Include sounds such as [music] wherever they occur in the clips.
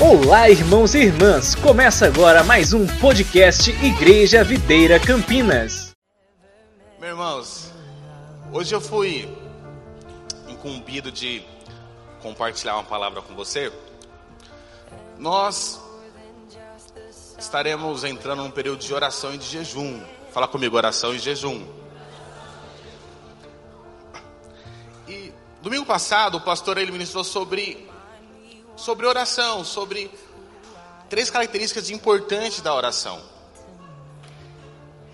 Olá, irmãos e irmãs! Começa agora mais um podcast Igreja Videira Campinas. Meus irmãos, hoje eu fui incumbido de compartilhar uma palavra com você. Nós estaremos entrando num período de oração e de jejum. Fala comigo, oração e jejum. E domingo passado o pastor ele ministrou sobre sobre oração, sobre três características importantes da oração.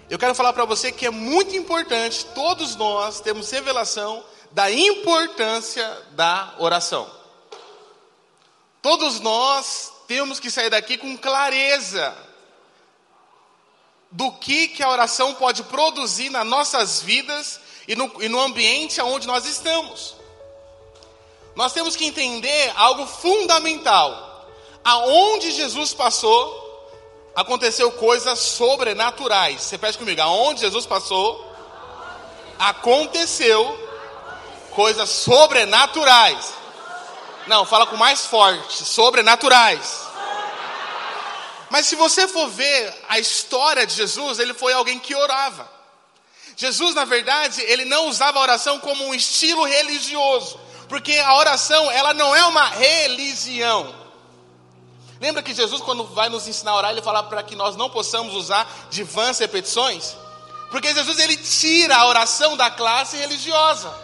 Eu quero falar para você que é muito importante, todos nós temos revelação da importância da oração. Todos nós temos que sair daqui com clareza do que, que a oração pode produzir nas nossas vidas e no, e no ambiente onde nós estamos nós temos que entender algo fundamental. Aonde Jesus passou, aconteceu coisas sobrenaturais. Você pede comigo, aonde Jesus passou, aconteceu coisas sobrenaturais. Não, fala com mais forte, sobrenaturais. Mas se você for ver a história de Jesus, ele foi alguém que orava. Jesus, na verdade, ele não usava a oração como um estilo religioso. Porque a oração, ela não é uma religião. Lembra que Jesus, quando vai nos ensinar a orar, ele fala para que nós não possamos usar de vãs repetições? Porque Jesus, ele tira a oração da classe religiosa.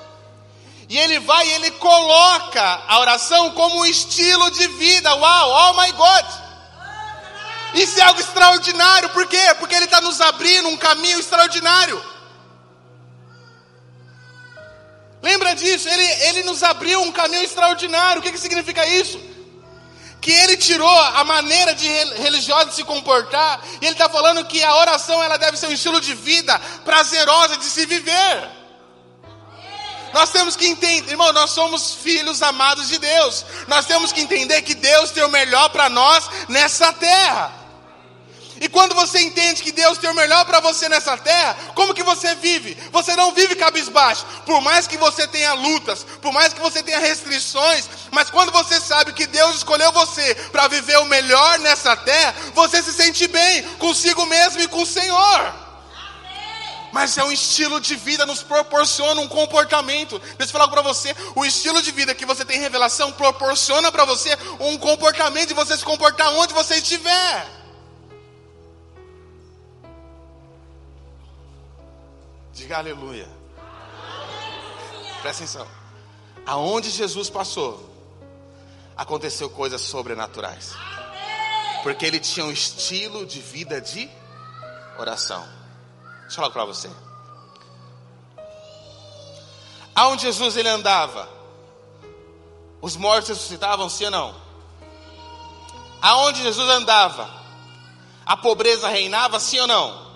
E ele vai e ele coloca a oração como um estilo de vida. Uau, oh my God! Isso é algo extraordinário, por quê? Porque ele está nos abrindo um caminho extraordinário. Lembra disso? Ele, ele nos abriu um caminho extraordinário. O que, que significa isso? Que ele tirou a maneira de religiosa de se comportar, e ele está falando que a oração ela deve ser um estilo de vida prazerosa de se viver. Nós temos que entender, irmão, nós somos filhos amados de Deus. Nós temos que entender que Deus tem o melhor para nós nessa terra. E quando você entende que Deus tem o melhor para você nessa terra, como que você vive? Você não vive cabisbaixo. Por mais que você tenha lutas, por mais que você tenha restrições, mas quando você sabe que Deus escolheu você para viver o melhor nessa terra, você se sente bem consigo mesmo e com o Senhor. Mas é um estilo de vida, nos proporciona um comportamento. Deixa eu falar para você: o estilo de vida que você tem revelação proporciona para você um comportamento de você se comportar onde você estiver. Diga aleluia. Presta atenção. Aonde Jesus passou, aconteceu coisas sobrenaturais. Porque ele tinha um estilo de vida de oração. Deixa eu falar para você. Aonde Jesus ele andava, os mortos ressuscitavam, sim ou não? Aonde Jesus andava, a pobreza reinava, sim ou não?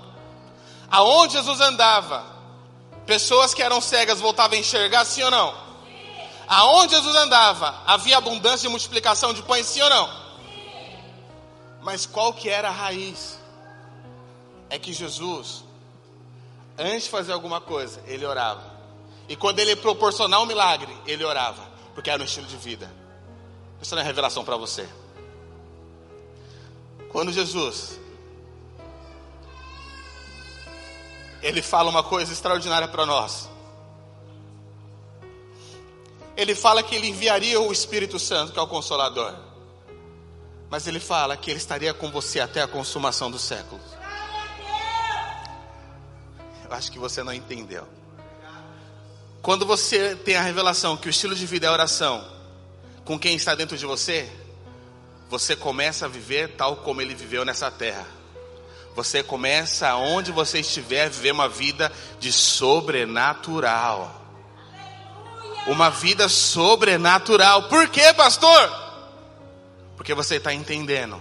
Aonde Jesus andava, Pessoas que eram cegas voltavam a enxergar, sim ou não? Aonde Jesus andava, havia abundância e multiplicação de pães, sim ou não? Mas qual que era a raiz? É que Jesus, antes de fazer alguma coisa, ele orava. E quando ele proporcionar um milagre, ele orava, porque era um estilo de vida. Isso não é revelação para você. Quando Jesus ele fala uma coisa extraordinária para nós. Ele fala que ele enviaria o Espírito Santo, que é o Consolador. Mas ele fala que ele estaria com você até a consumação dos séculos. Eu acho que você não entendeu. Quando você tem a revelação que o estilo de vida é oração, com quem está dentro de você, você começa a viver tal como ele viveu nessa terra. Você começa onde você estiver a viver uma vida de sobrenatural. Uma vida sobrenatural. Por quê, pastor? Porque você está entendendo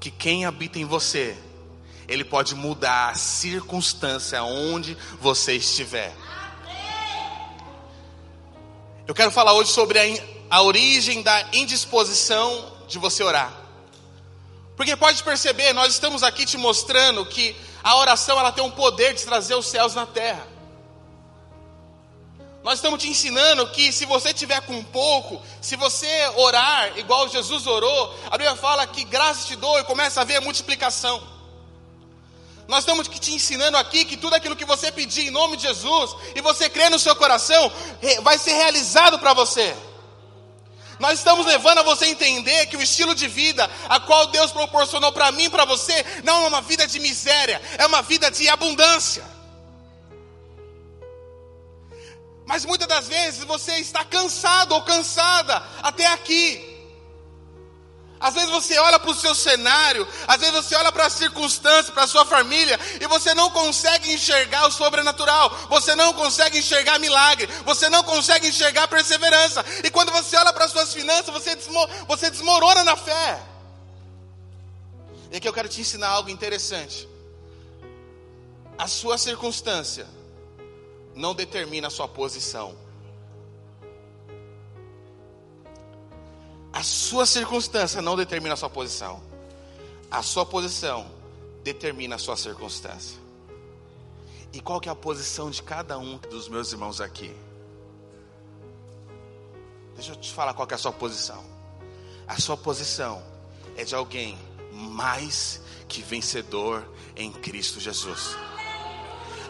que quem habita em você, ele pode mudar a circunstância onde você estiver. Eu quero falar hoje sobre a, a origem da indisposição de você orar. Porque pode perceber, nós estamos aqui te mostrando que a oração ela tem um poder de trazer os céus na terra. Nós estamos te ensinando que se você tiver com pouco, se você orar igual Jesus orou, a Bíblia fala que graça te dou e começa a haver multiplicação. Nós estamos te ensinando aqui que tudo aquilo que você pedir em nome de Jesus e você crer no seu coração, vai ser realizado para você. Nós estamos levando a você entender que o estilo de vida a qual Deus proporcionou para mim para você não é uma vida de miséria, é uma vida de abundância. Mas muitas das vezes você está cansado ou cansada até aqui. Às vezes você olha para o seu cenário, às vezes você olha para as circunstâncias, para a sua família, e você não consegue enxergar o sobrenatural, você não consegue enxergar milagre, você não consegue enxergar perseverança. E quando você olha para as suas finanças, você, você desmorona na fé. E aqui eu quero te ensinar algo interessante. A sua circunstância não determina a sua posição. Sua circunstância não determina a sua posição. A sua posição determina a sua circunstância. E qual que é a posição de cada um dos meus irmãos aqui? Deixa eu te falar qual que é a sua posição. A sua posição é de alguém mais que vencedor em Cristo Jesus.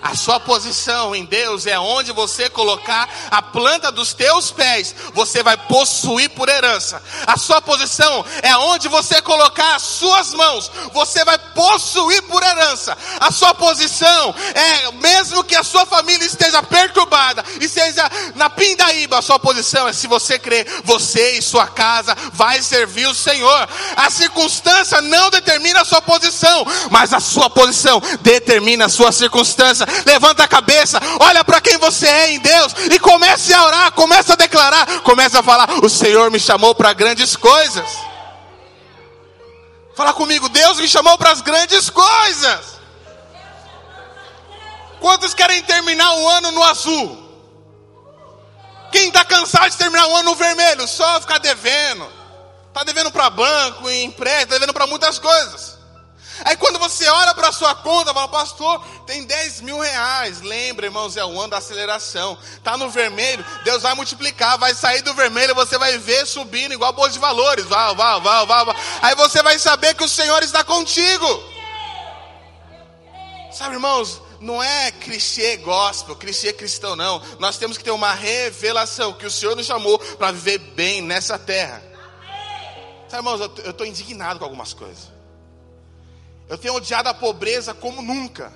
A sua posição em Deus é onde você colocar a planta dos teus pés, você vai possuir por herança. A sua posição é onde você colocar as suas mãos, você vai possuir por herança. A sua posição é, mesmo que a sua família esteja perturbada e seja na pindaíba, a sua posição é se você crer, você e sua casa vai servir o Senhor. A circunstância não determina a sua posição, mas a sua posição determina a sua circunstância levanta a cabeça, olha para quem você é em Deus e comece a orar, comece a declarar, comece a falar: O Senhor me chamou para grandes coisas. Fala comigo, Deus me chamou para as grandes coisas. Quantos querem terminar o ano no azul? Quem está cansado de terminar o ano no vermelho? Só ficar devendo. Está devendo para banco, empréstimo, está devendo para muitas coisas. Aí quando você olha para a sua conta, fala, pastor, tem 10 mil reais. Lembra, irmãos, é o ano da aceleração. Está no vermelho, Deus vai multiplicar, vai sair do vermelho, você vai ver subindo igual bolsa de valores. Vá, vá, vá, vá, vá. Aí você vai saber que o Senhor está contigo. Sabe, irmãos, não é clichê gospel, clichê cristão, não. Nós temos que ter uma revelação que o Senhor nos chamou para viver bem nessa terra. Sabe, irmãos, eu estou indignado com algumas coisas. Eu tenho odiado a pobreza como nunca.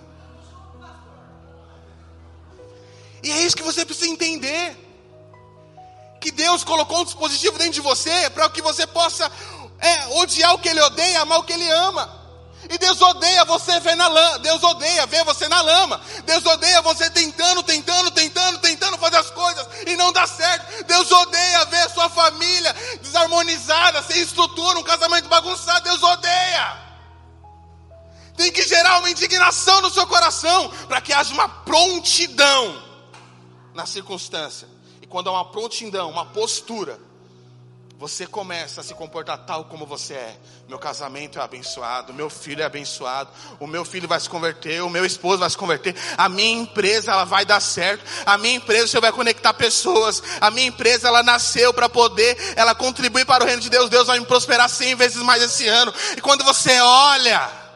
E é isso que você precisa entender. Que Deus colocou um dispositivo dentro de você para que você possa é, odiar o que Ele odeia, amar o que Ele ama. E Deus odeia você ver na lama. Deus odeia ver você na lama. Deus odeia você tentando, tentando, tentando, tentando fazer as coisas e não dá certo. Deus odeia ver sua família desarmonizada, sem estrutura, um casamento bagunçado. Deus odeia tem que gerar uma indignação no seu coração, para que haja uma prontidão na circunstância. E quando há uma prontidão, uma postura, você começa a se comportar tal como você é. Meu casamento é abençoado, meu filho é abençoado, o meu filho vai se converter, o meu esposo vai se converter, a minha empresa ela vai dar certo, a minha empresa você vai conectar pessoas, a minha empresa ela nasceu para poder, ela contribuir para o reino de Deus, Deus vai me prosperar cem vezes mais esse ano. E quando você olha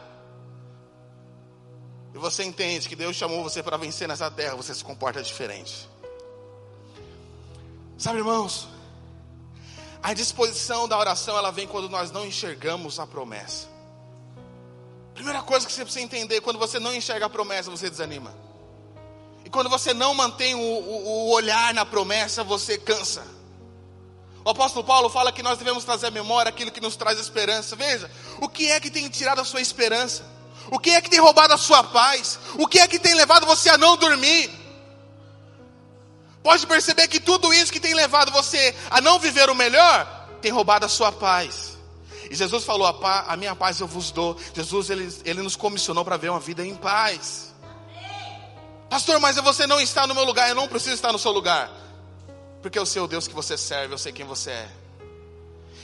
você entende que Deus chamou você para vencer nessa terra, você se comporta diferente. Sabe, irmãos, a disposição da oração ela vem quando nós não enxergamos a promessa. Primeira coisa que você precisa entender: quando você não enxerga a promessa, você desanima. E quando você não mantém o, o, o olhar na promessa, você cansa. O apóstolo Paulo fala que nós devemos trazer à memória aquilo que nos traz esperança. Veja, o que é que tem tirado a sua esperança? O que é que tem roubado a sua paz? O que é que tem levado você a não dormir? Pode perceber que tudo isso que tem levado você a não viver o melhor, tem roubado a sua paz. E Jesus falou: a, paz, a minha paz eu vos dou. Jesus ele, ele nos comissionou para ver uma vida em paz. Pastor, mas você não está no meu lugar, eu não preciso estar no seu lugar. Porque eu sei o Deus que você serve, eu sei quem você é.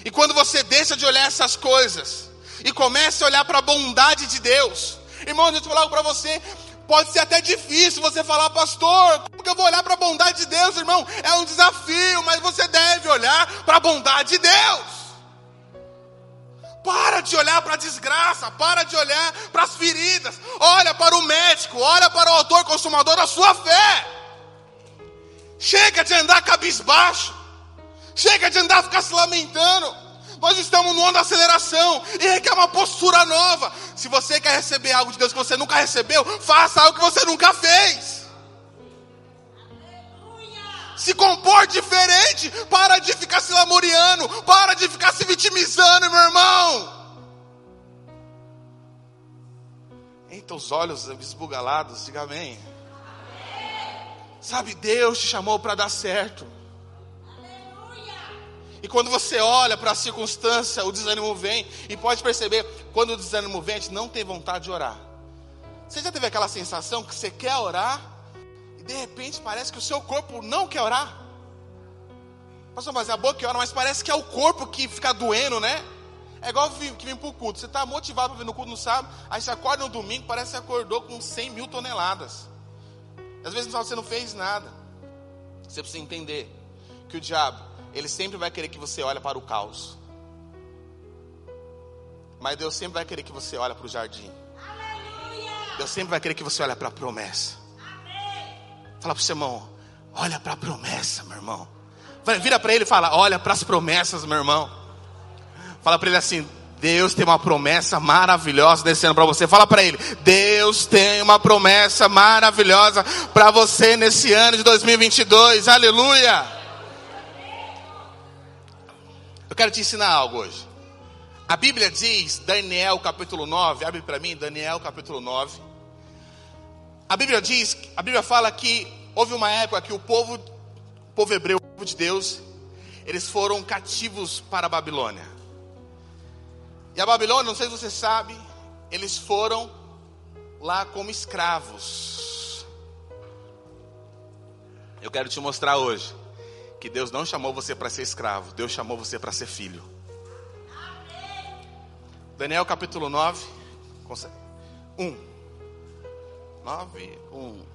E quando você deixa de olhar essas coisas, e comece a olhar para a bondade de Deus. Irmão, deixa eu falar algo para você. Pode ser até difícil você falar, pastor, como que eu vou olhar para a bondade de Deus, irmão? É um desafio, mas você deve olhar para a bondade de Deus. Para de olhar para a desgraça, para de olhar para as feridas. Olha para o médico, olha para o autor consumador da sua fé. Chega de andar cabisbaixo. Chega de andar ficar se lamentando. Nós estamos no ano da aceleração e requer uma postura nova. Se você quer receber algo de Deus que você nunca recebeu, faça algo que você nunca fez. Se compor diferente, para de ficar se lamuriando, para de ficar se vitimizando, meu irmão. Eita, os olhos esbugalados, diga amém. Sabe, Deus te chamou para dar certo. E quando você olha para a circunstância, o desânimo vem. E pode perceber, quando o desânimo vem, a gente não tem vontade de orar. Você já teve aquela sensação que você quer orar e de repente parece que o seu corpo não quer orar? Pastor, mas é a boca que ora, mas parece que é o corpo que fica doendo, né? É igual que vem para o culto. Você está motivado para vir no culto no sábado, aí você acorda no domingo, parece que acordou com 100 mil toneladas. Às vezes no sábado você não fez nada. Você precisa entender que o diabo ele sempre vai querer que você olhe para o caos. Mas Deus sempre vai querer que você olhe para o jardim. Deus sempre vai querer que você olhe para a promessa. Fala para o seu irmão, olha para a promessa, meu irmão. Vira para ele e fala, olha para as promessas, meu irmão. Fala para ele assim, Deus tem uma promessa maravilhosa descendo para você. Fala para ele: Deus tem uma promessa maravilhosa para você nesse ano de 2022. Aleluia! Quero te ensinar algo hoje. A Bíblia diz, Daniel capítulo 9, abre para mim, Daniel capítulo 9. A Bíblia diz, a Bíblia fala que houve uma época que o povo, o povo hebreu, o povo de Deus, eles foram cativos para a Babilônia. E a Babilônia, não sei se você sabe, eles foram lá como escravos. Eu quero te mostrar hoje que Deus não chamou você para ser escravo, Deus chamou você para ser filho. Daniel capítulo 9, 1. 9, 1.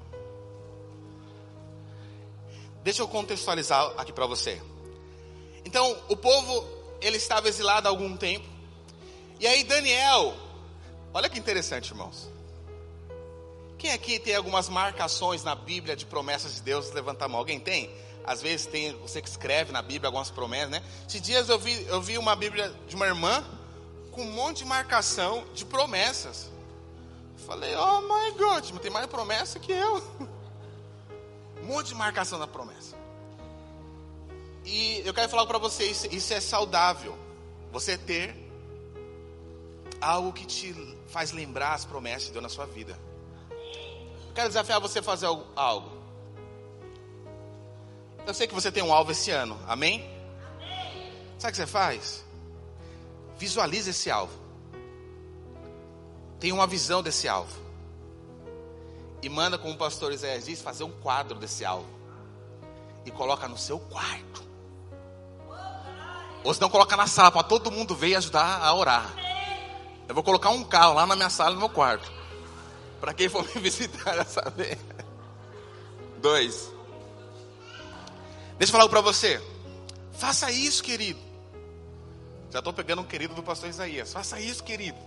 Deixa eu contextualizar aqui para você. Então, o povo, ele estava exilado há algum tempo. E aí Daniel, olha que interessante, irmãos. Quem aqui tem algumas marcações na Bíblia de promessas de Deus? Levanta a mão. Alguém tem? Às vezes tem você que escreve na Bíblia algumas promessas, né? Esses dias eu vi, eu vi uma Bíblia de uma irmã com um monte de marcação de promessas. Falei, oh my God, tem mais promessa que eu. [laughs] Um monte de marcação da promessa. E eu quero falar para vocês, isso é saudável. Você ter algo que te faz lembrar as promessas de Deus na sua vida. Eu quero desafiar você a fazer algo. Eu sei que você tem um alvo esse ano, amém? amém. Sabe o que você faz? Visualize esse alvo. Tenha uma visão desse alvo. E manda, como o pastor Isaías diz, fazer um quadro desse alvo. E coloca no seu quarto. Ou se não, coloca na sala para todo mundo ver e ajudar a orar. Eu vou colocar um carro lá na minha sala, no meu quarto. Para quem for [laughs] me visitar já saber. Dois. Deixa eu falar para você. Faça isso, querido. Já estou pegando um querido do pastor Isaías. Faça isso, querido.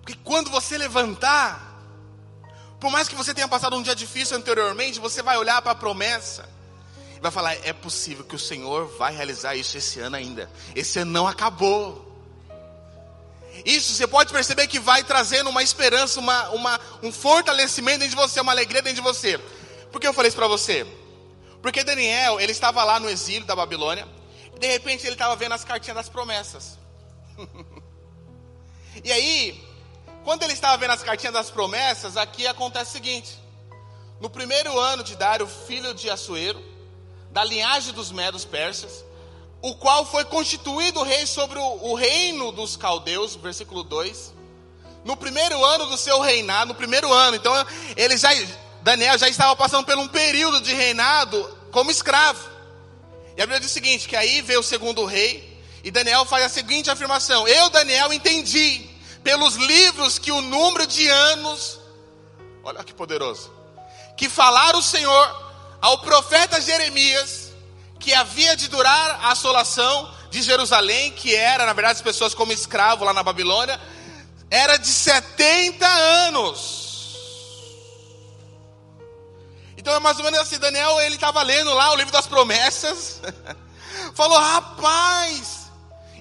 Porque quando você levantar, por mais que você tenha passado um dia difícil anteriormente, você vai olhar para a promessa e vai falar: é possível que o Senhor vai realizar isso esse ano ainda. Esse ano não acabou. Isso você pode perceber que vai trazendo uma esperança, uma, uma, um fortalecimento dentro de você, uma alegria dentro de você. Por que eu falei isso para você? Porque Daniel, ele estava lá no exílio da Babilônia, de repente ele estava vendo as cartinhas das promessas. [laughs] e aí, quando ele estava vendo as cartinhas das promessas, aqui acontece o seguinte: no primeiro ano de Dário, filho de Assuero, da linhagem dos medos persas, o qual foi constituído rei sobre o, o reino dos caldeus, versículo 2. No primeiro ano do seu reinado, no primeiro ano, então ele já Daniel já estava passando por um período de reinado como escravo. E a Bíblia diz o seguinte: que aí veio o segundo rei, e Daniel faz a seguinte afirmação: Eu, Daniel, entendi pelos livros que o número de anos, olha que poderoso, que falaram o Senhor ao profeta Jeremias, que havia de durar a assolação de Jerusalém, que era, na verdade, as pessoas como escravo lá na Babilônia, era de 70 anos. Então é mais ou menos assim, Daniel, ele estava lendo lá o livro das promessas, [laughs] falou, rapaz,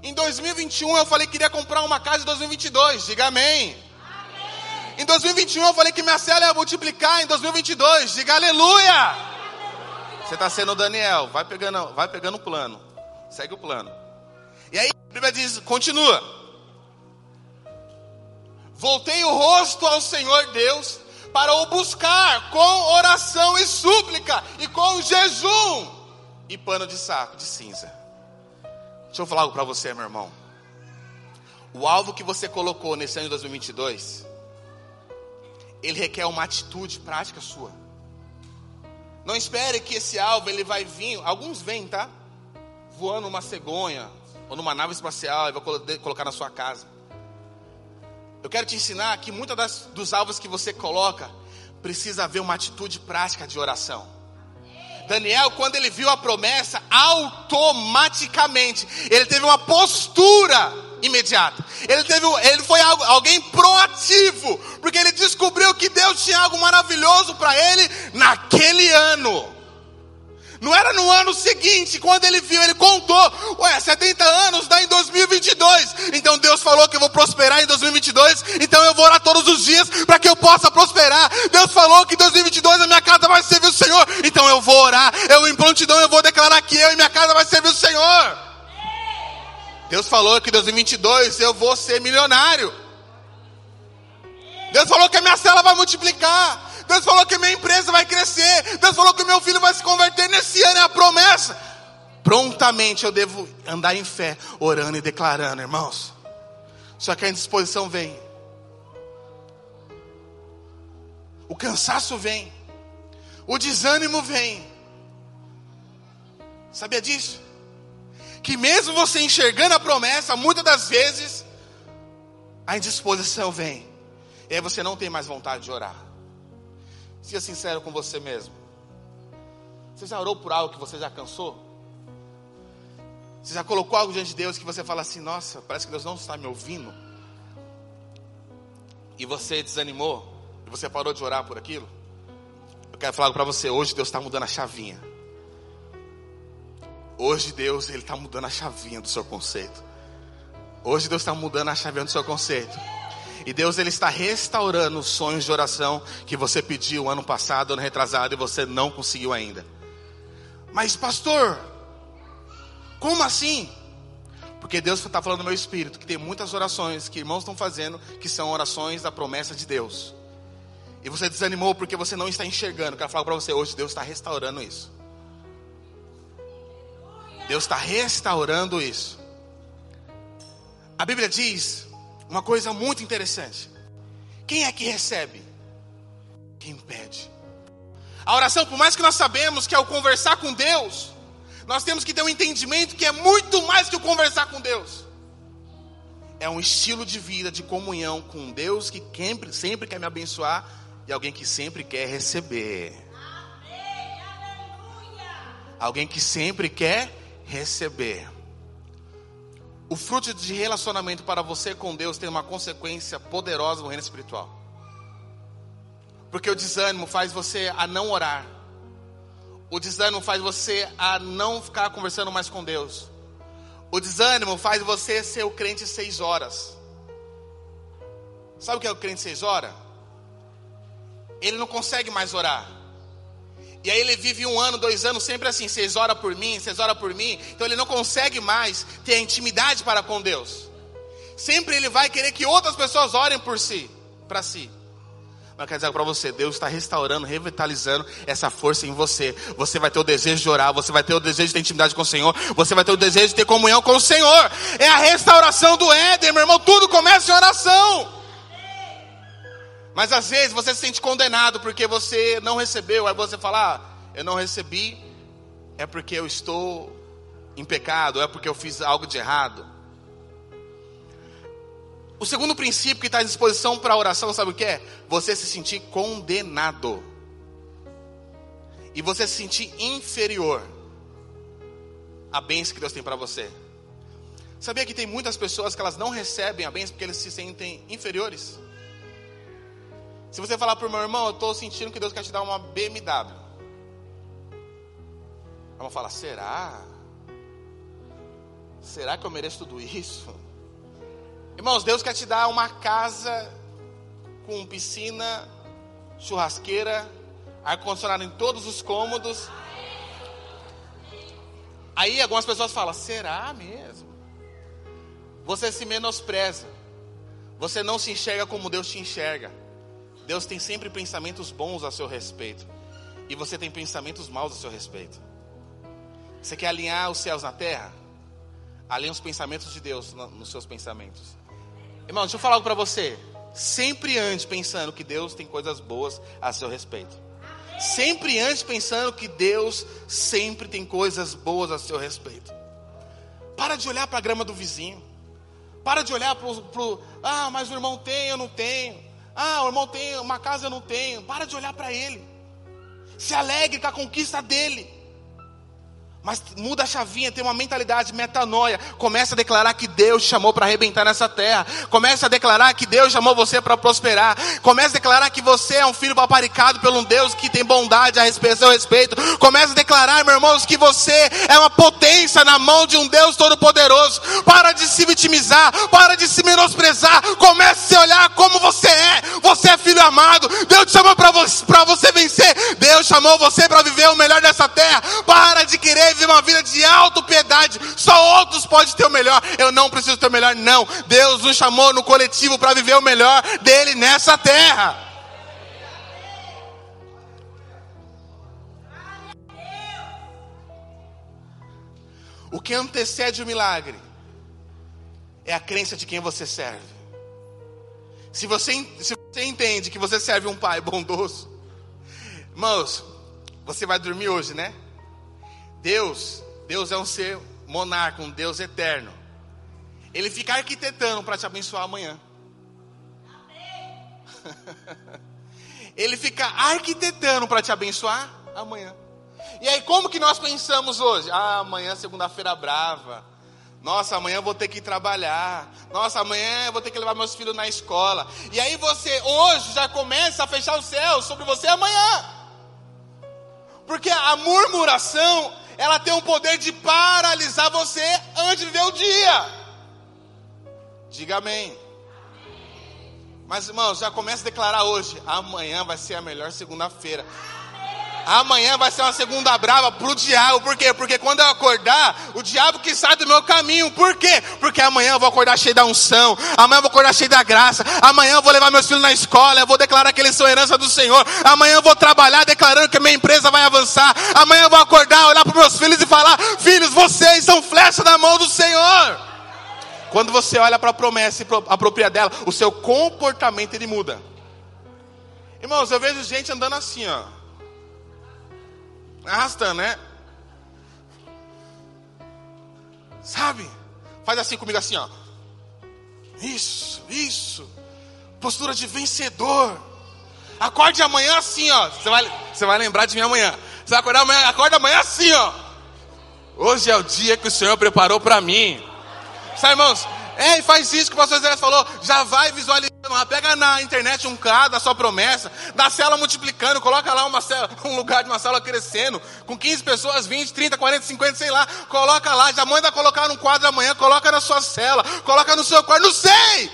em 2021 eu falei que queria comprar uma casa em 2022, diga amém. amém. Em 2021 eu falei que minha cela ia multiplicar em 2022, diga aleluia. Você está sendo Daniel, vai pegando, vai pegando o plano, segue o plano. E aí a Bíblia diz, continua. Voltei o rosto ao Senhor Deus para o buscar com oração e súplica e com jejum e pano de saco de cinza. Deixa eu falar algo para você, meu irmão. O alvo que você colocou nesse ano de 2022, ele requer uma atitude prática sua. Não espere que esse alvo ele vai vir, alguns vêm, tá? Voando numa cegonha ou numa nave espacial e vai colocar na sua casa. Eu quero te ensinar que muitos dos alvos que você coloca precisa haver uma atitude prática de oração. Daniel, quando ele viu a promessa, automaticamente ele teve uma postura imediata. Ele teve, ele foi alguém proativo, porque ele descobriu que Deus tinha algo maravilhoso para ele naquele ano. Não era no ano seguinte, quando ele viu, ele contou. Ué, 70 anos dá em 2022. Então Deus falou que eu vou prosperar em 2022. Então eu vou orar todos os dias para que eu possa prosperar. Deus falou que em 2022 a minha casa vai servir o Senhor. Então eu vou orar. Eu em prontidão eu vou declarar que eu e minha casa vai servir o Senhor. Deus falou que em 2022 eu vou ser milionário. Deus falou que a minha cela vai multiplicar. Deus falou que minha empresa vai crescer. Deus falou que meu filho vai se converter nesse ano, é a promessa. Prontamente eu devo andar em fé, orando e declarando, irmãos. Só que a indisposição vem. O cansaço vem. O desânimo vem. Sabia disso? Que mesmo você enxergando a promessa, muitas das vezes a indisposição vem. E aí você não tem mais vontade de orar. Seja sincero com você mesmo. Você já orou por algo que você já cansou? Você já colocou algo diante de Deus que você fala assim: Nossa, parece que Deus não está me ouvindo? E você desanimou? E você parou de orar por aquilo? Eu quero falar para você: hoje Deus está mudando a chavinha. Hoje Deus ele está mudando a chavinha do seu conceito. Hoje Deus está mudando a chavinha do seu conceito. E Deus ele está restaurando os sonhos de oração que você pediu ano passado, ano retrasado e você não conseguiu ainda. Mas pastor, como assim? Porque Deus está falando no meu espírito que tem muitas orações que irmãos estão fazendo que são orações da promessa de Deus. E você desanimou porque você não está enxergando. Quero falar para você hoje, Deus está restaurando isso. Deus está restaurando isso. A Bíblia diz uma coisa muito interessante. Quem é que recebe? Quem pede. A oração, por mais que nós sabemos que é o conversar com Deus, nós temos que ter um entendimento que é muito mais que o conversar com Deus. É um estilo de vida, de comunhão com Deus que sempre, sempre quer me abençoar e alguém que sempre quer receber. Alguém que sempre quer receber. O fruto de relacionamento para você com Deus tem uma consequência poderosa no reino espiritual. Porque o desânimo faz você a não orar. O desânimo faz você a não ficar conversando mais com Deus. O desânimo faz você ser o crente seis horas. Sabe o que é o crente seis horas? Ele não consegue mais orar. E aí ele vive um ano, dois anos, sempre assim, vocês oram por mim, vocês oram por mim. Então ele não consegue mais ter a intimidade para com Deus. Sempre ele vai querer que outras pessoas orem por si, para si. Mas eu quero dizer para você, Deus está restaurando, revitalizando essa força em você. Você vai ter o desejo de orar, você vai ter o desejo de ter intimidade com o Senhor, você vai ter o desejo de ter comunhão com o Senhor. É a restauração do Éden, meu irmão. Tudo começa em oração. Mas às vezes você se sente condenado porque você não recebeu. Aí você fala: ah, eu não recebi, é porque eu estou em pecado, é porque eu fiz algo de errado. O segundo princípio que está à disposição para a oração, sabe o que é? Você se sentir condenado. E você se sentir inferior à bênção que Deus tem para você. Sabia que tem muitas pessoas que elas não recebem a bênção porque eles se sentem inferiores? Se você falar para o meu irmão, eu estou sentindo que Deus quer te dar uma BMW. Vamos falar, será? Será que eu mereço tudo isso? Irmãos, Deus quer te dar uma casa com piscina, churrasqueira, ar-condicionado em todos os cômodos. Aí algumas pessoas falam: será mesmo? Você se menospreza. Você não se enxerga como Deus te enxerga. Deus tem sempre pensamentos bons a seu respeito. E você tem pensamentos maus a seu respeito. Você quer alinhar os céus na terra? Alinhe os pensamentos de Deus nos seus pensamentos. Irmão, deixa eu falar algo para você. Sempre ande pensando que Deus tem coisas boas a seu respeito. Sempre ande pensando que Deus sempre tem coisas boas a seu respeito. Para de olhar para a grama do vizinho. Para de olhar para o. Ah, mas o irmão tem, eu não tenho. Ah, o irmão tem uma casa, eu não tenho. Para de olhar para ele. Se alegre com a conquista dele. Mas muda a chavinha, tem uma mentalidade, metanoia. Começa a declarar que Deus chamou para arrebentar nessa terra. Começa a declarar que Deus chamou você para prosperar. Começa a declarar que você é um filho paparicado pelo um Deus que tem bondade a seu respeito. Começa a declarar, meus irmãos, que você é uma potência na mão de um Deus todo-poderoso. Para de se vitimizar, para de se menosprezar. Comece a olhar como você é. Você é filho amado. Deus te chamou para você, você vencer. Deus chamou você para viver o melhor dessa terra. Para de querer viver uma vida de auto-piedade. Só outros podem ter o melhor. Eu não preciso ter o melhor, não. Deus nos chamou no coletivo para viver o melhor dele nessa terra. O que antecede o milagre é a crença de quem você serve. Se você, se você entende que você serve um pai bondoso, irmãos, você vai dormir hoje, né? Deus, Deus é um ser monarca, um Deus eterno. Ele fica arquitetando para te abençoar amanhã. [laughs] Ele fica arquitetando para te abençoar amanhã. E aí, como que nós pensamos hoje? Ah, amanhã, segunda-feira brava. Nossa, amanhã vou ter que trabalhar. Nossa, amanhã vou ter que levar meus filhos na escola. E aí você hoje já começa a fechar o céu sobre você amanhã. Porque a murmuração ela tem o poder de paralisar você antes de viver o dia. Diga amém. Mas irmãos, já começa a declarar hoje: amanhã vai ser a melhor segunda-feira. Amanhã vai ser uma segunda brava pro diabo. Por quê? Porque quando eu acordar, o diabo que sai do meu caminho. Por quê? Porque amanhã eu vou acordar cheio da unção. Amanhã eu vou acordar cheio da graça. Amanhã eu vou levar meus filhos na escola. Eu vou declarar que eles são herança do Senhor. Amanhã eu vou trabalhar declarando que minha empresa vai avançar. Amanhã eu vou acordar, olhar flecha da mão do Senhor. Quando você olha para a promessa e apropria dela, o seu comportamento ele muda. Irmãos, eu vejo gente andando assim, ó arrastando, né? Sabe? Faz assim comigo assim, ó. Isso, isso. Postura de vencedor. Acorde amanhã assim, ó. Você vai, você vai lembrar de mim amanhã. Você vai acordar amanhã, acorda amanhã assim, ó. Hoje é o dia que o Senhor preparou para mim. Sabe, irmãos? É, e faz isso que o pastor Zé falou. Já vai visualizando lá. Pega na internet um caso da sua promessa. Da cela multiplicando. Coloca lá uma cela, um lugar de uma cela crescendo. Com 15 pessoas, 20, 30, 40, 50, sei lá. Coloca lá. Já manda colocar num quadro amanhã. Coloca na sua cela. Coloca no seu quarto. Não sei!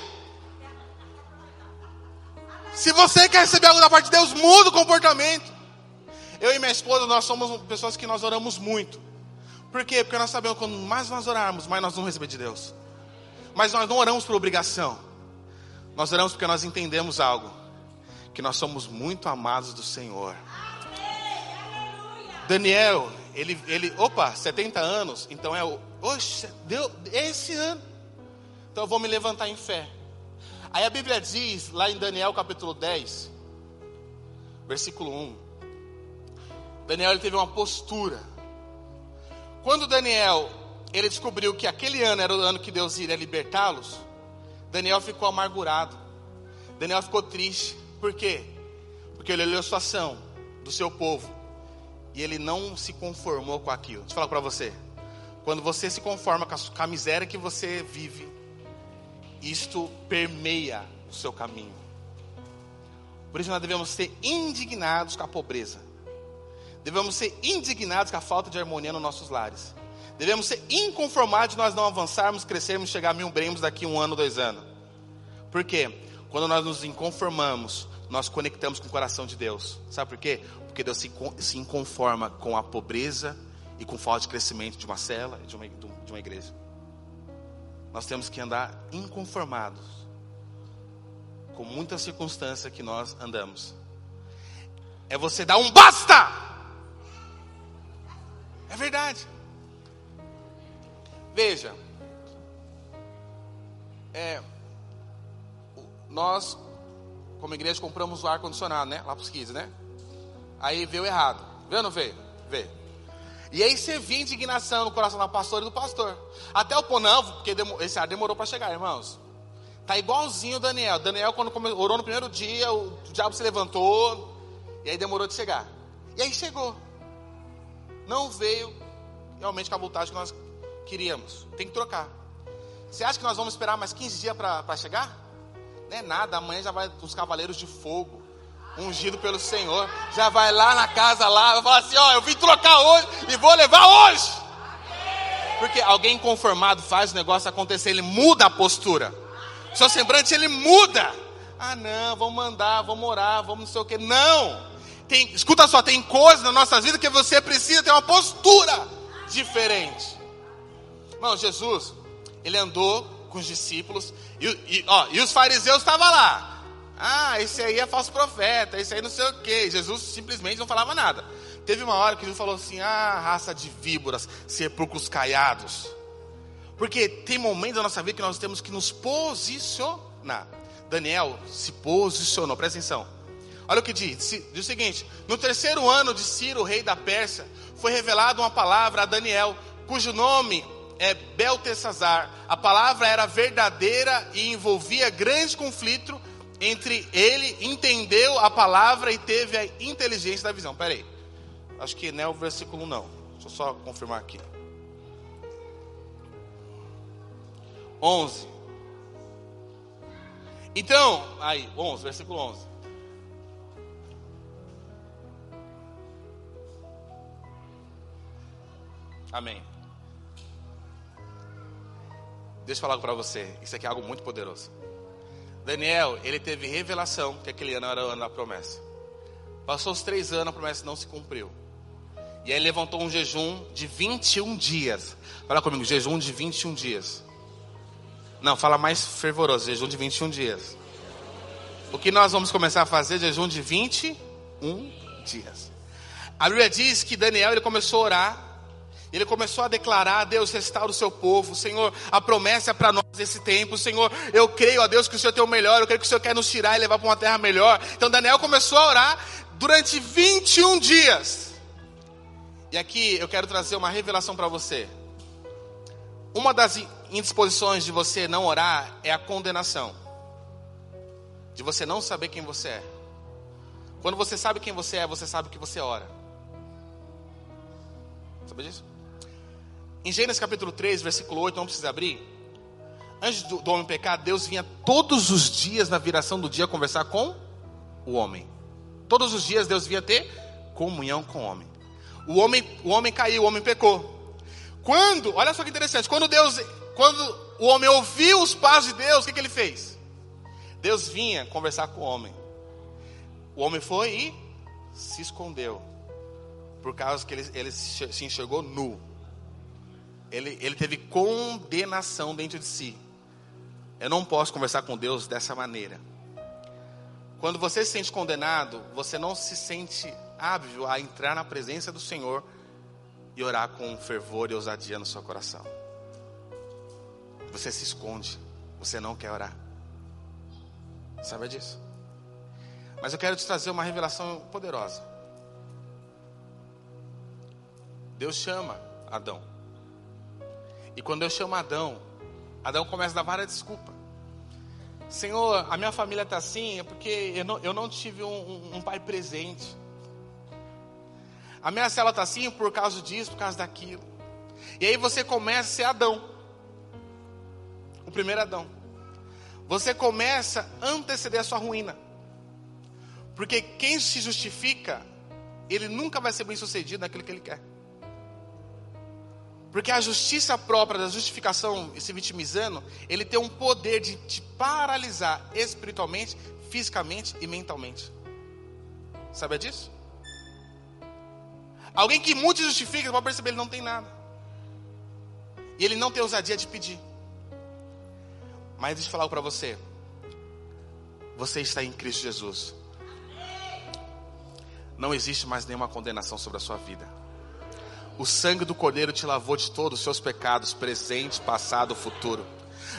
Se você quer receber algo da parte de Deus, muda o comportamento. Eu e minha esposa, nós somos pessoas que nós oramos muito. Por quê? Porque nós sabemos que quanto mais nós orarmos, mais nós vamos receber de Deus. Mas nós não oramos por obrigação. Nós oramos porque nós entendemos algo. Que nós somos muito amados do Senhor. Daniel, ele, ele, opa, 70 anos, então é o, oxe, deu, é esse ano. Então eu vou me levantar em fé. Aí a Bíblia diz, lá em Daniel capítulo 10, versículo 1. Daniel ele teve uma postura. Quando Daniel ele descobriu que aquele ano era o ano que Deus iria libertá-los, Daniel ficou amargurado. Daniel ficou triste. Por quê? Porque ele olhou a situação do seu povo e ele não se conformou com aquilo. Deixa eu falar para você. Quando você se conforma com a, com a miséria que você vive, isto permeia o seu caminho. Por isso nós devemos ser indignados com a pobreza. Devemos ser indignados com a falta de harmonia nos nossos lares. Devemos ser inconformados de nós não avançarmos, crescermos, chegar a mil bremos daqui um ano, dois anos. Por quê? Quando nós nos inconformamos, nós conectamos com o coração de Deus. Sabe por quê? Porque Deus se, se inconforma com a pobreza e com falta de crescimento de uma cela e de uma, de uma igreja. Nós temos que andar inconformados com muita circunstância que nós andamos. É você dar um basta! É verdade. Veja, é, nós, como igreja, compramos o ar-condicionado, né? Lá para os kids, né? Aí veio errado. Veio ou não veio? Veio. E aí você via indignação no coração da pastora e do pastor. Até o pô, não, porque esse ar demorou para chegar, irmãos. Tá igualzinho o Daniel. Daniel, quando orou no primeiro dia, o diabo se levantou. E aí demorou de chegar. E aí chegou. Não veio realmente com a voltagem que nós queríamos. Tem que trocar. Você acha que nós vamos esperar mais 15 dias para chegar? Não é nada, amanhã já vai os cavaleiros de fogo, ungido pelo Senhor. Já vai lá na casa lá, vai falar assim: ó, eu vim trocar hoje e vou levar hoje. Porque alguém conformado faz o negócio acontecer, ele muda a postura. Seu semblante ele muda. Ah, não, vamos mandar, vamos orar, vamos não sei o que. Não! Tem, escuta só, tem coisas na nossa vida que você precisa ter uma postura diferente. Irmão, Jesus, ele andou com os discípulos e, e, ó, e os fariseus estavam lá. Ah, esse aí é falso profeta, esse aí não sei o que. Jesus simplesmente não falava nada. Teve uma hora que Jesus falou assim: Ah, raça de víboras, sepulcros caiados. Porque tem momentos da nossa vida que nós temos que nos posicionar. Daniel se posicionou, presta atenção. Olha o que diz: diz o seguinte: No terceiro ano de Ciro, rei da Pérsia, foi revelada uma palavra a Daniel, cujo nome é Beltesazar. A palavra era verdadeira e envolvia grande conflito entre ele, entendeu a palavra e teve a inteligência da visão. Peraí, acho que não é o versículo não. Deixa eu só confirmar aqui. 11. Então, aí, 11, versículo 11. Amém. Deixa eu falar para você, isso aqui é algo muito poderoso. Daniel, ele teve revelação que aquele ano era o ano da promessa. Passou os três anos, a promessa não se cumpriu. E aí levantou um jejum de 21 dias. Fala comigo, jejum de 21 dias. Não, fala mais fervoroso, jejum de 21 dias. O que nós vamos começar a fazer? Jejum de 21 dias. A Bíblia diz que Daniel ele começou a orar ele começou a declarar: Deus, restaura o seu povo. Senhor, a promessa é para nós esse tempo. Senhor, eu creio a Deus que o Senhor tem o melhor. Eu creio que o Senhor quer nos tirar e levar para uma terra melhor. Então Daniel começou a orar durante 21 dias. E aqui eu quero trazer uma revelação para você. Uma das indisposições de você não orar é a condenação. De você não saber quem você é. Quando você sabe quem você é, você sabe que você ora. Sabe disso? Em Gênesis capítulo 3, versículo 8, não precisa abrir. Antes do, do, homem pecar, Deus vinha todos os dias na viração do dia conversar com o homem. Todos os dias Deus vinha ter comunhão com o homem. O homem, o homem caiu, o homem pecou. Quando, olha só que interessante, quando Deus, quando o homem ouviu os passos de Deus, o que, que ele fez? Deus vinha conversar com o homem. O homem foi e se escondeu, por causa que ele, ele se enxergou nu ele, ele teve condenação dentro de si. Eu não posso conversar com Deus dessa maneira. Quando você se sente condenado, você não se sente hábil a entrar na presença do Senhor e orar com fervor e ousadia no seu coração. Você se esconde, você não quer orar. Sabe disso? Mas eu quero te trazer uma revelação poderosa. Deus chama Adão. E quando eu chamo Adão, Adão começa a dar várias desculpas. Senhor, a minha família está assim, é porque eu não, eu não tive um, um, um pai presente. A minha célula está assim por causa disso, por causa daquilo. E aí você começa a ser Adão. O primeiro Adão. Você começa a anteceder a sua ruína. Porque quem se justifica, ele nunca vai ser bem sucedido naquilo que ele quer. Porque a justiça própria da justificação e se vitimizando, ele tem um poder de te paralisar espiritualmente, fisicamente e mentalmente. Sabe disso? Alguém que muito justifica, você pode perceber, ele não tem nada. E ele não tem ousadia de pedir. Mas deixa eu falar para você. Você está em Cristo Jesus. Não existe mais nenhuma condenação sobre a sua vida. O sangue do Cordeiro te lavou de todos os seus pecados, presente, passado, futuro.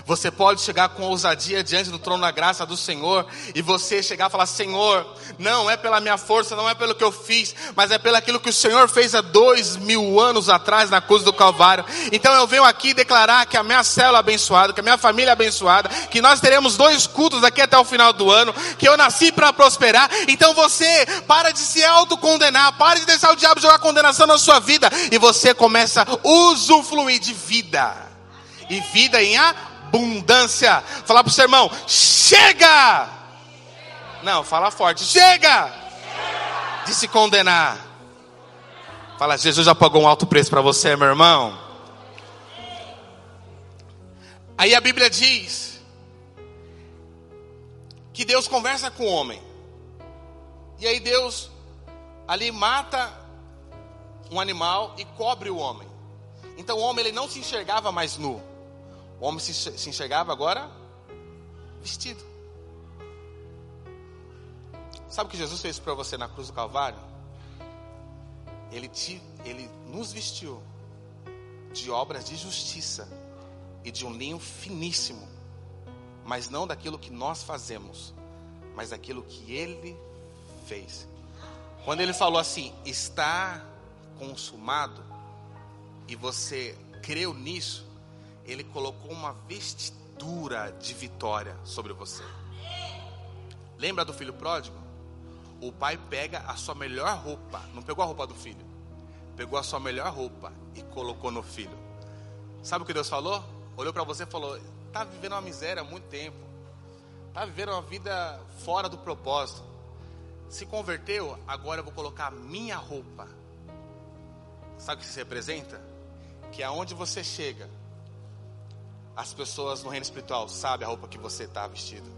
Você pode chegar com ousadia diante do trono da graça do Senhor e você chegar e falar: Senhor, não é pela minha força, não é pelo que eu fiz, mas é pelo aquilo que o Senhor fez há dois mil anos atrás na cruz do Calvário. Então eu venho aqui declarar que a minha célula é abençoada, que a minha família é abençoada, que nós teremos dois cultos daqui até o final do ano, que eu nasci para prosperar. Então você para de se autocondenar, para de deixar o diabo jogar condenação na sua vida e você começa a usufruir de vida. E vida em a abundância. Falar para o seu irmão: chega! Não, fala forte: chega! De se condenar. Fala, Jesus já pagou um alto preço para você, meu irmão. Aí a Bíblia diz que Deus conversa com o homem. E aí Deus ali mata um animal e cobre o homem. Então o homem ele não se enxergava mais nu. O homem se, se enxergava agora vestido. Sabe o que Jesus fez para você na cruz do Calvário? Ele, te, ele nos vestiu de obras de justiça e de um linho finíssimo, mas não daquilo que nós fazemos, mas daquilo que Ele fez. Quando Ele falou assim, está consumado, e você creu nisso, ele colocou uma vestidura de vitória sobre você. Lembra do filho pródigo? O pai pega a sua melhor roupa, não pegou a roupa do filho, pegou a sua melhor roupa e colocou no filho. Sabe o que Deus falou? Olhou para você e falou: Está vivendo uma miséria há muito tempo, está vivendo uma vida fora do propósito. Se converteu, agora eu vou colocar a minha roupa. Sabe o que isso representa? Que aonde você chega, as pessoas no reino espiritual sabem a roupa que você está vestido.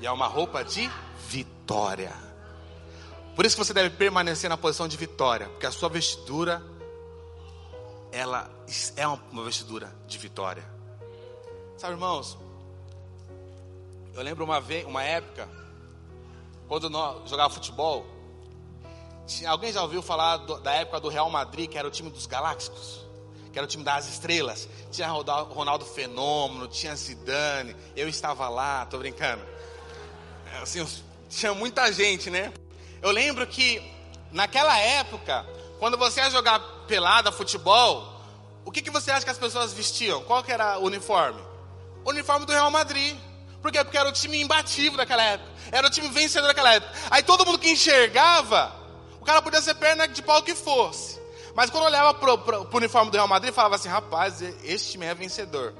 E é uma roupa de vitória. Por isso que você deve permanecer na posição de vitória, porque a sua vestidura ela é uma vestidura de vitória. Sabe, irmãos? Eu lembro uma vez, uma época, quando nós jogava futebol, tinha, alguém já ouviu falar do, da época do Real Madrid, que era o time dos Galácticos? Que era o time das estrelas. Tinha Ronaldo Fenômeno, tinha Zidane, eu estava lá, tô brincando. É, assim, tinha muita gente, né? Eu lembro que naquela época, quando você ia jogar pelada, futebol, o que, que você acha que as pessoas vestiam? Qual que era o uniforme? O uniforme do Real Madrid. Por quê? Porque era o time imbatível daquela época. Era o time vencedor daquela época. Aí todo mundo que enxergava, o cara podia ser perna de pau que fosse. Mas quando eu olhava para o uniforme do Real Madrid, falava assim: rapaz, esse time é vencedor.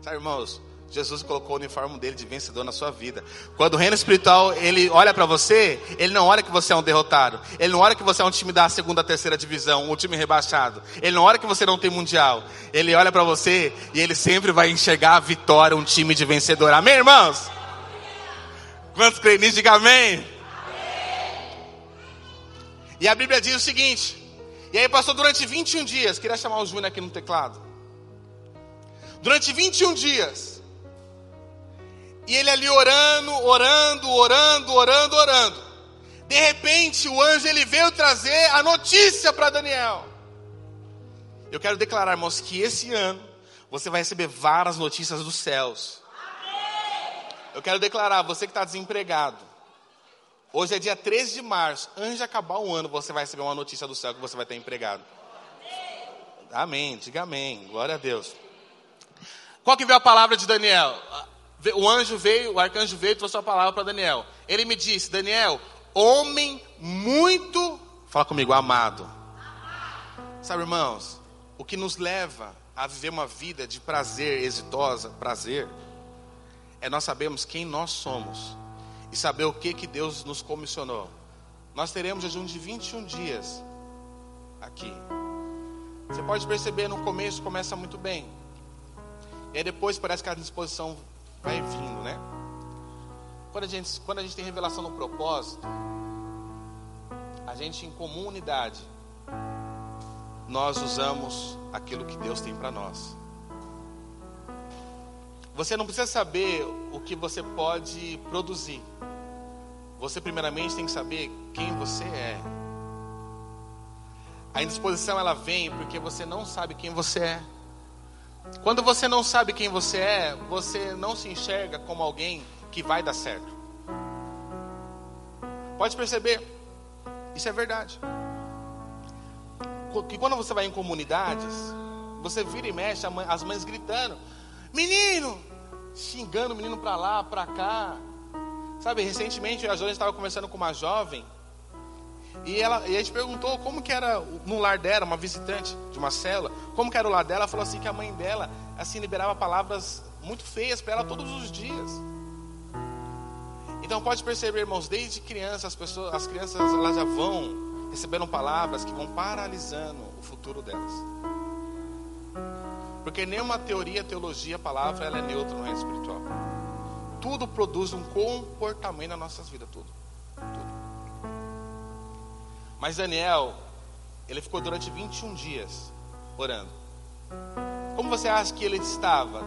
Sabe, irmãos? Jesus colocou o uniforme dele de vencedor na sua vida. Quando o reino espiritual ele olha para você, ele não olha que você é um derrotado. Ele não olha que você é um time da segunda, terceira divisão, um time rebaixado. Ele não olha que você não tem mundial. Ele olha para você e ele sempre vai enxergar a vitória, um time de vencedor. Amém, irmãos? Quantos creem nisso? Diga amém. amém. E a Bíblia diz o seguinte: e aí passou durante 21 dias. Queria chamar o Júnior aqui no teclado. Durante 21 dias. E ele ali orando, orando, orando, orando, orando. De repente, o anjo ele veio trazer a notícia para Daniel. Eu quero declarar, irmãos, que esse ano você vai receber várias notícias dos céus. Eu quero declarar, você que está desempregado, Hoje é dia 13 de março. Antes de acabar o ano, você vai receber uma notícia do céu que você vai ter empregado. Amém. Diga amém. Glória a Deus. Qual que veio a palavra de Daniel? o anjo veio, o arcanjo veio e trouxe a palavra para Daniel. Ele me disse: Daniel, homem muito, fala comigo, amado. Sabe, irmãos, o que nos leva a viver uma vida de prazer exitosa, prazer, é nós sabemos quem nós somos e saber o que, que Deus nos comissionou. Nós teremos jejum de 21 dias aqui. Você pode perceber no começo começa muito bem. E aí depois parece que a disposição vai vindo, né? Quando a gente, quando a gente tem revelação no propósito, a gente em comum unidade, nós usamos aquilo que Deus tem para nós. Você não precisa saber o que você pode produzir. Você primeiramente tem que saber quem você é. A indisposição ela vem porque você não sabe quem você é. Quando você não sabe quem você é, você não se enxerga como alguém que vai dar certo. Pode perceber, isso é verdade. Que quando você vai em comunidades, você vira e mexe, as mães gritando: Menino! Xingando o menino para lá, para cá. Sabe, recentemente a Jônia estava conversando com uma jovem e, ela, e a gente perguntou como que era no lar dela, uma visitante de uma cela, como que era o lar dela. Ela falou assim que a mãe dela assim liberava palavras muito feias para ela todos os dias. Então pode perceber, irmãos, desde criança as pessoas, as crianças elas já vão recebendo palavras que vão paralisando o futuro delas. Porque nenhuma teoria, teologia, palavra, ela é neutra no reino espiritual. Tudo produz um comportamento nas nossas vidas, tudo. Mas Daniel, ele ficou durante 21 dias orando. Como você acha que ele estava?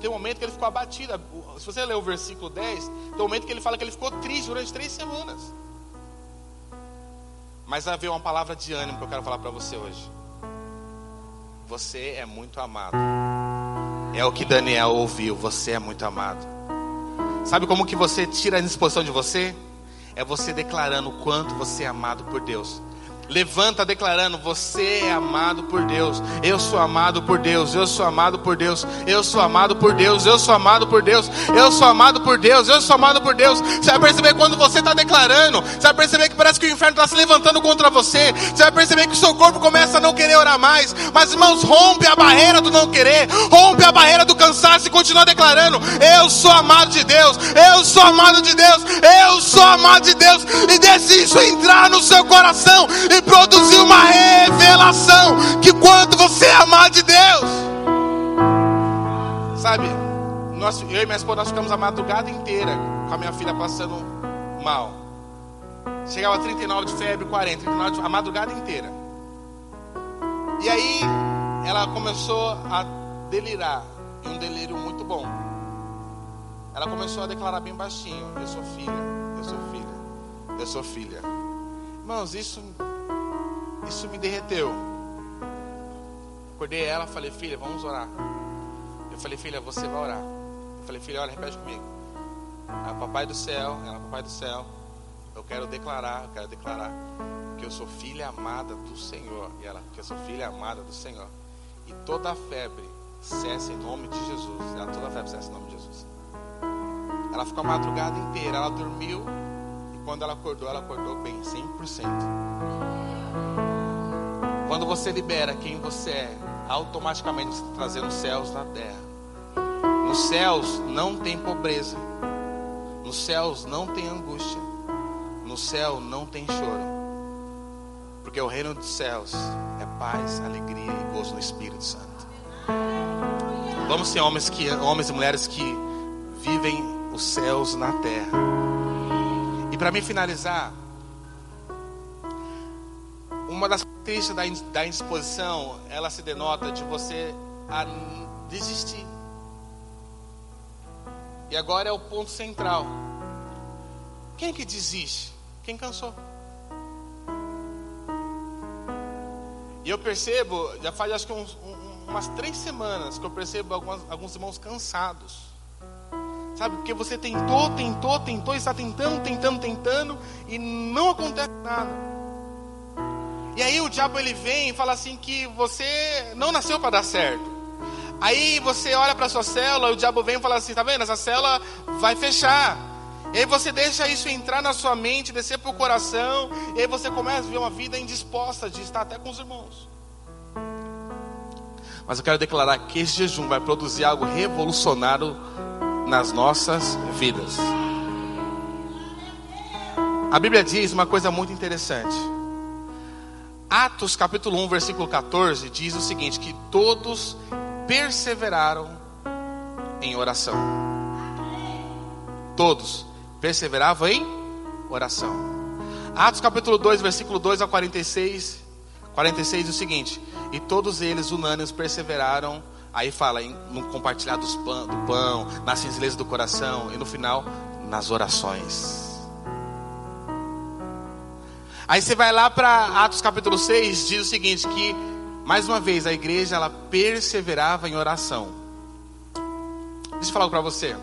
Tem um momento que ele ficou abatido. Se você ler o versículo 10, tem um momento que ele fala que ele ficou triste durante três semanas. Mas havia uma palavra de ânimo que eu quero falar para você hoje. Você é muito amado. É o que Daniel ouviu. Você é muito amado. Sabe como que você tira a disposição de você? é você declarando o quanto você é amado por Deus. Levanta declarando: Você é amado por Deus. Eu sou amado por Deus. Eu sou amado por Deus. Eu sou amado por Deus. Eu sou amado por Deus. Eu sou amado por Deus. Eu sou amado por Deus. Você vai perceber quando você está declarando. Você vai perceber que parece que o inferno está se levantando contra você. Você vai perceber que o seu corpo começa a não querer orar mais. Mas irmãos, rompe a barreira do não querer. Rompe a barreira do cansaço e continua declarando: Eu sou amado de Deus. Eu sou amado de Deus. Eu sou amado de Deus. E deixe isso entrar no seu coração. E produzir uma revelação que quando você é amado de Deus, sabe? Nós, eu e minha esposa nós ficamos a madrugada inteira com a minha filha passando mal. Chegava a 39 de febre, 40, 39 de, a madrugada inteira. E aí ela começou a delirar, e um delírio muito bom. Ela começou a declarar bem baixinho: Eu sou filha, eu sou filha, eu sou filha. Irmãos, isso isso me derreteu. Acordei ela, falei, filha, vamos orar. Eu falei, filha, você vai orar. Eu falei, filha, olha, repete comigo. Ah, papai do céu, ela, papai do céu, eu quero declarar, eu quero declarar que eu sou filha amada do Senhor. E ela, que eu sou filha amada do Senhor. E toda febre cessa em nome de Jesus. Ela, toda febre cessa em nome de Jesus. Ela ficou a madrugada inteira, ela dormiu. E quando ela acordou, ela acordou bem, 100%. Quando você libera quem você é, automaticamente você está trazendo céus na terra. Nos céus não tem pobreza. Nos céus não tem angústia. No céu não tem choro. Porque o reino dos céus é paz, alegria e gozo no Espírito Santo. Vamos ser homens, que, homens e mulheres que vivem os céus na terra. E para me finalizar, uma das características da, indisposição, ela se denota de você desistir. E agora é o ponto central. Quem que desiste? Quem cansou? E eu percebo, já faz acho que uns, um, umas três semanas que eu percebo algumas, alguns irmãos cansados. Sabe, porque você tentou, tentou, tentou, está tentando, tentando, tentando, e não acontece nada. E aí o diabo ele vem e fala assim que você não nasceu para dar certo. Aí você olha para sua célula, o diabo vem e fala assim: tá vendo? Essa célula vai fechar. E aí você deixa isso entrar na sua mente, descer para o coração, e aí você começa a viver uma vida indisposta de estar até com os irmãos. Mas eu quero declarar que esse jejum vai produzir algo revolucionário nas nossas vidas. A Bíblia diz uma coisa muito interessante. Atos capítulo 1, versículo 14 diz o seguinte: que todos perseveraram em oração. Todos perseveravam em oração. Atos capítulo 2, versículo 2 a 46, 46 diz o seguinte: E todos eles unânimes perseveraram, aí fala em, no compartilhar dos pão, do pão, na singeleza do coração, e no final, nas orações. Aí você vai lá para Atos capítulo 6, diz o seguinte: que mais uma vez a igreja ela perseverava em oração. Deixa eu falar algo para você.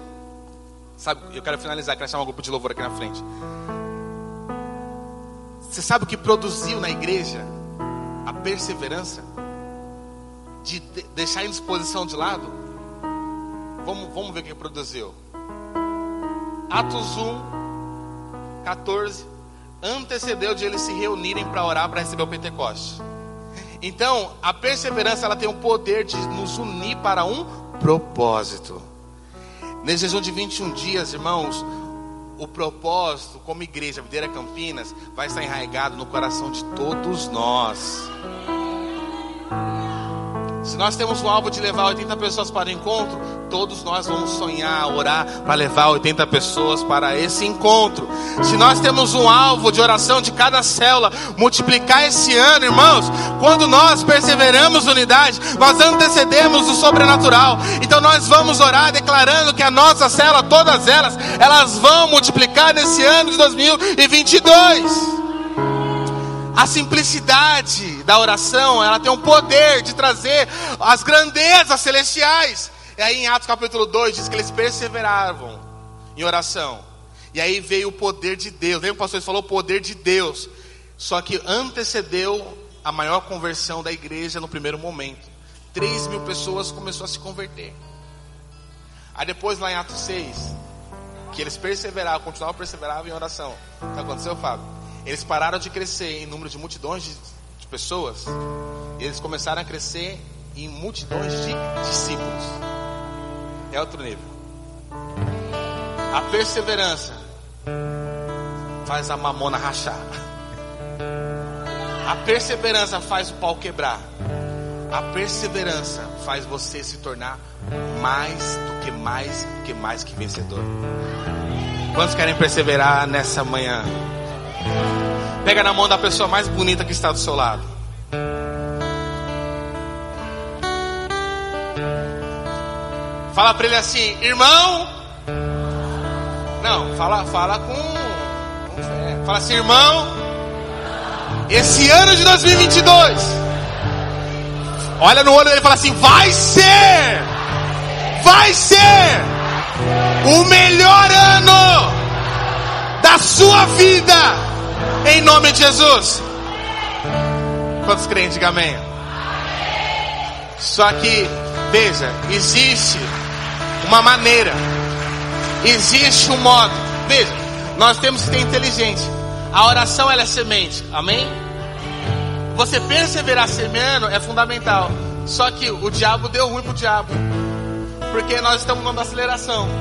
Sabe, eu quero finalizar, quero chamar um grupo de louvor aqui na frente. Você sabe o que produziu na igreja a perseverança? De deixar a indisposição de lado? Vamos, vamos ver o que produziu. Atos 1, 14 antecedeu de eles se reunirem para orar para receber o Pentecoste. Então, a perseverança ela tem o poder de nos unir para um propósito. Nesse jejum de 21 dias, irmãos, o propósito como igreja Videira Campinas vai estar enraizado no coração de todos nós. Se nós temos o alvo de levar 80 pessoas para o encontro, todos nós vamos sonhar, orar para levar 80 pessoas para esse encontro. Se nós temos um alvo de oração de cada célula, multiplicar esse ano, irmãos, quando nós perseveramos unidade, nós antecedemos o sobrenatural. Então nós vamos orar declarando que a nossa célula, todas elas, elas vão multiplicar nesse ano de 2022. A simplicidade da oração, ela tem o poder de trazer as grandezas celestiais. E aí em Atos capítulo 2 diz que eles perseveravam em oração. E aí veio o poder de Deus. Lembra o pastor falou o poder de Deus. Só que antecedeu a maior conversão da igreja no primeiro momento. 3 mil pessoas começou a se converter. Aí depois lá em Atos 6, que eles perseveravam, continuavam perseveravam em oração. O que aconteceu, Fábio? Eles pararam de crescer em número de multidões de, de pessoas. E eles começaram a crescer em multidões de discípulos. É outro nível. A perseverança faz a mamona rachar. A perseverança faz o pau quebrar. A perseverança faz você se tornar mais do que mais do que mais que vencedor. Quantos querem perseverar nessa manhã? Pega na mão da pessoa mais bonita que está do seu lado. Fala para ele assim, irmão. Não, fala, fala com, com fé. Fala assim, irmão. Esse ano de 2022. Olha no olho dele e fala assim: vai ser, vai ser o melhor ano da sua vida em nome de Jesus. Quantos crentes, diga amém? Só que, veja, existe uma maneira, existe um modo. Veja, nós temos que ter inteligente. A oração ela é semente, amém? Você perseverar semeando é fundamental. Só que o diabo deu ruim pro diabo, porque nós estamos dando aceleração. [laughs]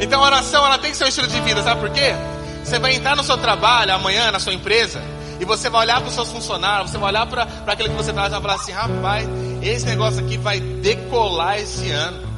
Então a oração ela tem que ser um estilo de vida, sabe por quê? Você vai entrar no seu trabalho amanhã, na sua empresa, e você vai olhar para os seus funcionários, você vai olhar para aquele que você traz e vai falar assim: rapaz, esse negócio aqui vai decolar esse ano.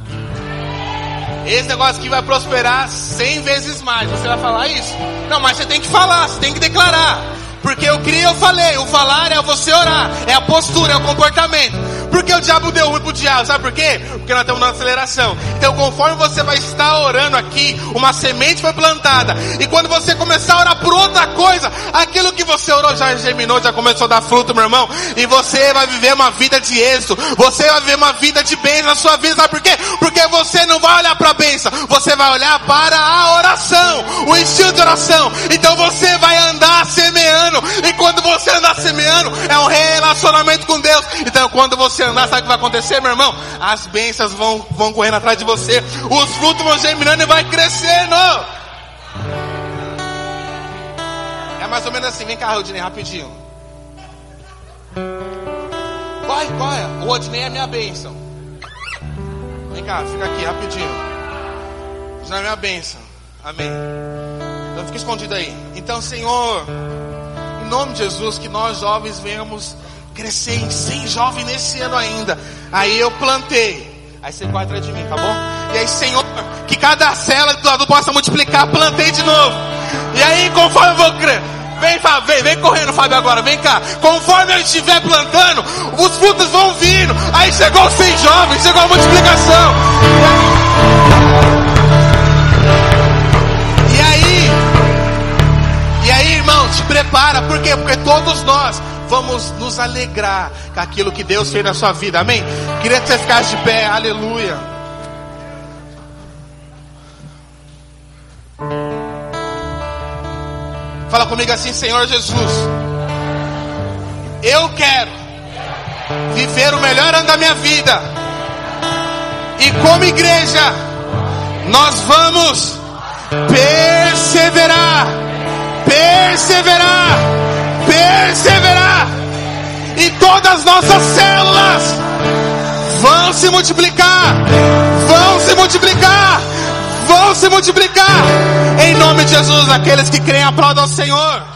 Esse negócio aqui vai prosperar cem vezes mais. Você vai falar isso? Não, mas você tem que falar, você tem que declarar. Porque eu criei, eu falei. O falar é você orar, é a postura, é o comportamento. Porque o diabo deu ruim pro diabo, sabe por quê? Porque nós estamos na aceleração. Então, conforme você vai estar orando aqui, uma semente foi plantada. E quando você começar a orar por outra coisa, aquilo que você orou já germinou, já começou a dar fruto, meu irmão. E você vai viver uma vida de êxito. Você vai viver uma vida de bênção na sua vida, sabe por quê? Porque você não vai olhar para a bênção, você vai olhar para a oração, o estilo de oração. Então você vai andar semeando semeando. E quando você andar semeando, é um relacionamento com Deus. Então, quando você andar, sabe o que vai acontecer, meu irmão? As bênçãos vão, vão correndo atrás de você. Os frutos vão germinando e vai crescendo. É mais ou menos assim. Vem cá, Rodney, rapidinho. Corre, corre. O Rodney é minha bênção. Vem cá, fica aqui rapidinho. Isso é minha bênção. Amém. Não fique escondido aí. Então, Senhor, em nome de Jesus, que nós jovens venhamos crescer em 100 jovens nesse ano ainda. Aí eu plantei. Aí você vai atrás de mim, tá bom? E aí, Senhor, que cada célula do lado possa multiplicar. Plantei de novo. E aí, conforme eu vou crer. Vem, vem, vem correndo, Fábio, agora, vem cá. Conforme eu estiver plantando, os frutos vão vindo. Aí chegou os 100 jovens, chegou a multiplicação. Irmão, te prepara, por quê? Porque todos nós vamos nos alegrar com aquilo que Deus fez na sua vida, amém? Queria que você ficasse de pé, aleluia. Fala comigo assim, Senhor Jesus. Eu quero viver o melhor ano da minha vida. E como igreja, nós vamos perseverar, perseverar, perseverar. E todas as nossas células vão se multiplicar, vão se multiplicar, vão se multiplicar. Em nome de Jesus, aqueles que creem, aplaudam ao Senhor.